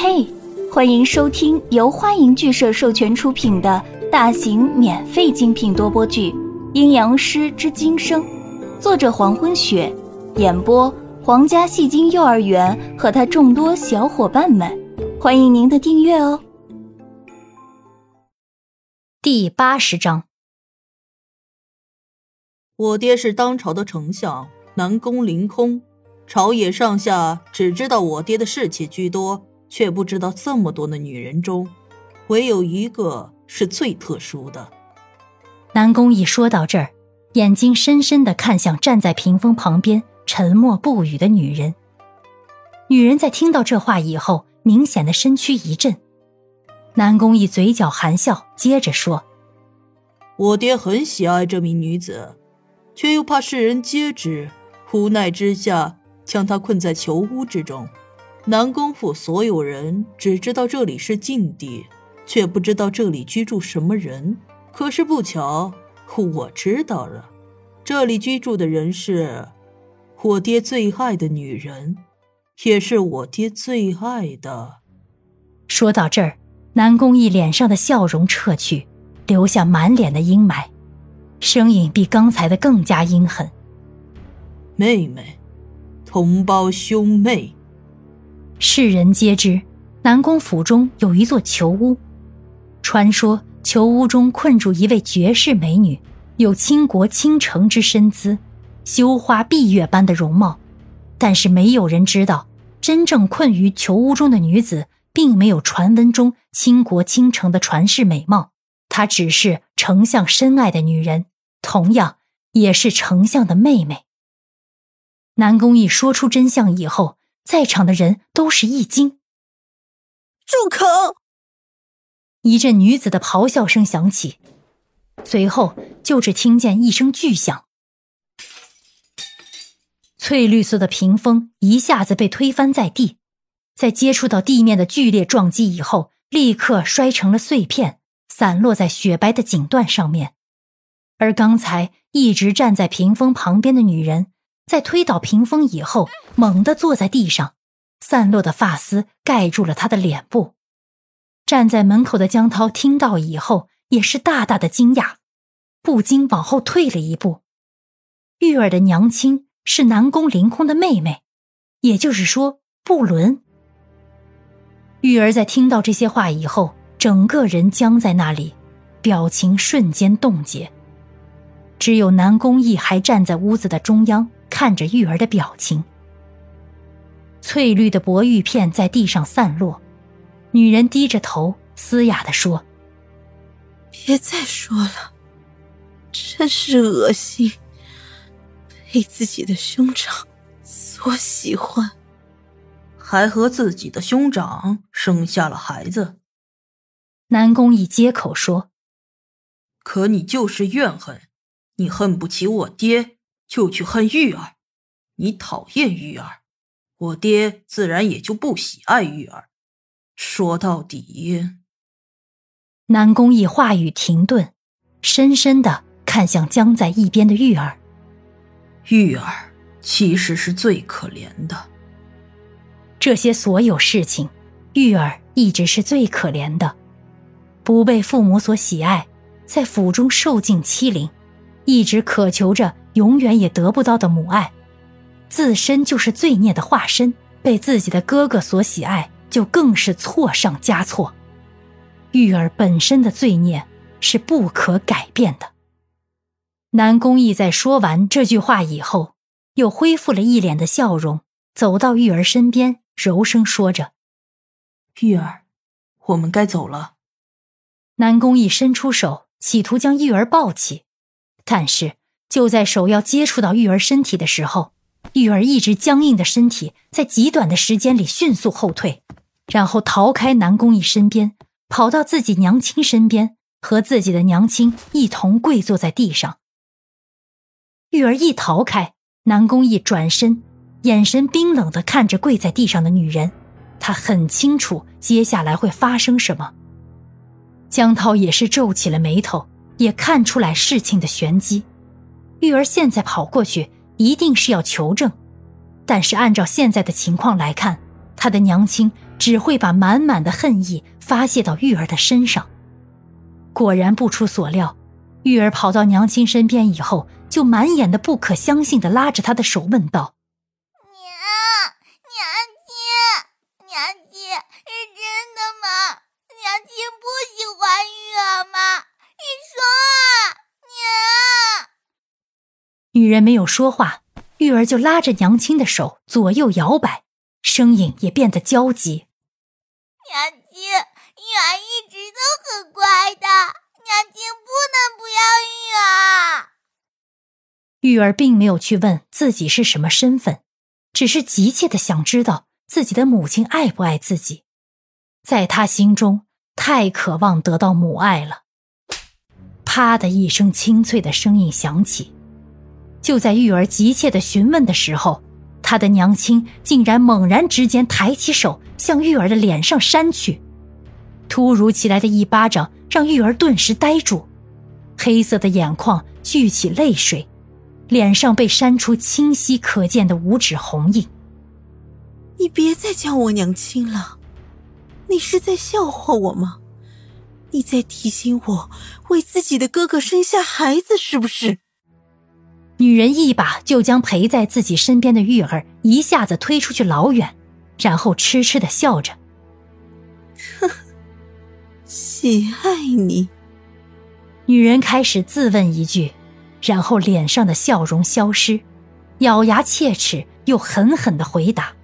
嘿，欢迎收听由欢迎剧社授权出品的大型免费精品多播剧《阴阳师之今生》，作者黄昏雪，演播皇家戏精幼儿园和他众多小伙伴们，欢迎您的订阅哦。第八十章，我爹是当朝的丞相，南宫凌空，朝野上下只知道我爹的侍妾居多。却不知道这么多的女人中，唯有一个是最特殊的。南宫一说到这儿，眼睛深深的看向站在屏风旁边沉默不语的女人。女人在听到这话以后，明显的身躯一震。南宫一嘴角含笑，接着说：“我爹很喜爱这名女子，却又怕世人皆知，无奈之下将她困在囚屋之中。”南宫府所有人只知道这里是禁地，却不知道这里居住什么人。可是不巧，我知道了，这里居住的人是我爹最爱的女人，也是我爹最爱的。说到这儿，南宫义脸上的笑容撤去，留下满脸的阴霾，声音比刚才的更加阴狠：“妹妹，同胞兄妹。”世人皆知，南宫府中有一座囚屋。传说囚屋中困住一位绝世美女，有倾国倾城之身姿，羞花闭月般的容貌。但是没有人知道，真正困于囚屋中的女子，并没有传闻中倾国倾城的传世美貌。她只是丞相深爱的女人，同样也是丞相的妹妹。南宫一说出真相以后。在场的人都是一惊。住口！一阵女子的咆哮声响起，随后就只听见一声巨响，翠绿色的屏风一下子被推翻在地，在接触到地面的剧烈撞击以后，立刻摔成了碎片，散落在雪白的锦缎上面。而刚才一直站在屏风旁边的女人。在推倒屏风以后，猛地坐在地上，散落的发丝盖住了他的脸部。站在门口的江涛听到以后，也是大大的惊讶，不禁往后退了一步。玉儿的娘亲是南宫凌空的妹妹，也就是说不伦。玉儿在听到这些话以后，整个人僵在那里，表情瞬间冻结。只有南宫义还站在屋子的中央。看着玉儿的表情，翠绿的薄玉片在地上散落。女人低着头，嘶哑的说：“别再说了，真是恶心，被自己的兄长所喜欢，还和自己的兄长生下了孩子。”南宫一接口说：“可你就是怨恨，你恨不起我爹。”就去恨玉儿，你讨厌玉儿，我爹自然也就不喜爱玉儿。说到底，南宫义话语停顿，深深的看向僵在一边的玉儿。玉儿其实是最可怜的。这些所有事情，玉儿一直是最可怜的，不被父母所喜爱，在府中受尽欺凌，一直渴求着。永远也得不到的母爱，自身就是罪孽的化身。被自己的哥哥所喜爱，就更是错上加错。玉儿本身的罪孽是不可改变的。南宫义在说完这句话以后，又恢复了一脸的笑容，走到玉儿身边，柔声说着：“玉儿，我们该走了。”南宫义伸出手，企图将玉儿抱起，但是。就在手要接触到玉儿身体的时候，玉儿一直僵硬的身体在极短的时间里迅速后退，然后逃开南宫义身边，跑到自己娘亲身边，和自己的娘亲一同跪坐在地上。玉儿一逃开，南宫义转身，眼神冰冷的看着跪在地上的女人，他很清楚接下来会发生什么。江涛也是皱起了眉头，也看出来事情的玄机。玉儿现在跑过去，一定是要求证，但是按照现在的情况来看，他的娘亲只会把满满的恨意发泄到玉儿的身上。果然不出所料，玉儿跑到娘亲身边以后，就满眼的不可相信的拉着她的手问道：“娘，娘亲，娘亲，是真的吗？娘亲不喜欢玉儿吗？你说啊，娘。”女人没有说话，玉儿就拉着娘亲的手左右摇摆，声音也变得焦急：“娘亲，玉儿一直都很乖的，娘亲不能不要玉儿。”玉儿并没有去问自己是什么身份，只是急切的想知道自己的母亲爱不爱自己，在她心中太渴望得到母爱了。啪的一声清脆的声音响起，就在玉儿急切的询问的时候，她的娘亲竟然猛然之间抬起手向玉儿的脸上扇去，突如其来的一巴掌让玉儿顿时呆住，黑色的眼眶聚起泪水。脸上被扇出清晰可见的五指红印。你别再叫我娘亲了，你是在笑话我吗？你在提醒我为自己的哥哥生下孩子，是不是？女人一把就将陪在自己身边的玉儿一下子推出去老远，然后痴痴的笑着：“呵，喜爱你。”女人开始自问一句。然后脸上的笑容消失，咬牙切齿，又狠狠的回答：“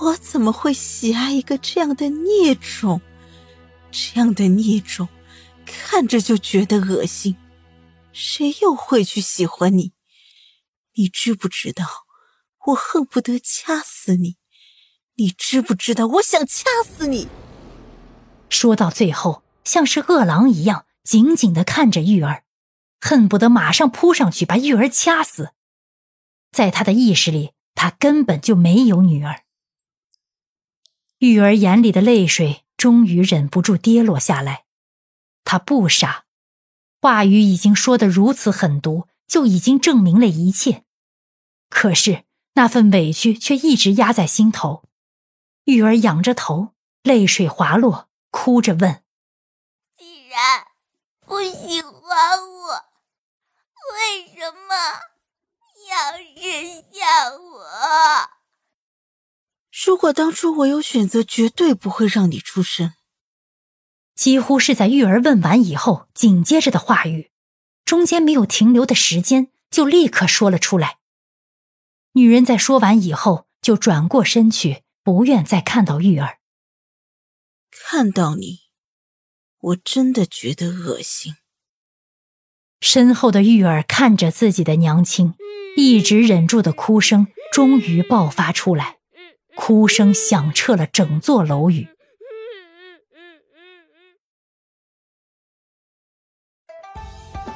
我怎么会喜爱一个这样的孽种？这样的孽种，看着就觉得恶心。谁又会去喜欢你？你知不知道，我恨不得掐死你？你知不知道，我想掐死你？”说到最后，像是饿狼一样，紧紧的看着玉儿。恨不得马上扑上去把玉儿掐死，在他的意识里，他根本就没有女儿。玉儿眼里的泪水终于忍不住跌落下来。他不傻，话语已经说得如此狠毒，就已经证明了一切。可是那份委屈却一直压在心头。玉儿仰着头，泪水滑落，哭着问：“既然不喜欢我？”为什么要扔下我？如果当初我有选择，绝对不会让你出生。几乎是在玉儿问完以后，紧接着的话语，中间没有停留的时间，就立刻说了出来。女人在说完以后，就转过身去，不愿再看到玉儿。看到你，我真的觉得恶心。身后的玉儿看着自己的娘亲，一直忍住的哭声终于爆发出来，哭声响彻了整座楼宇。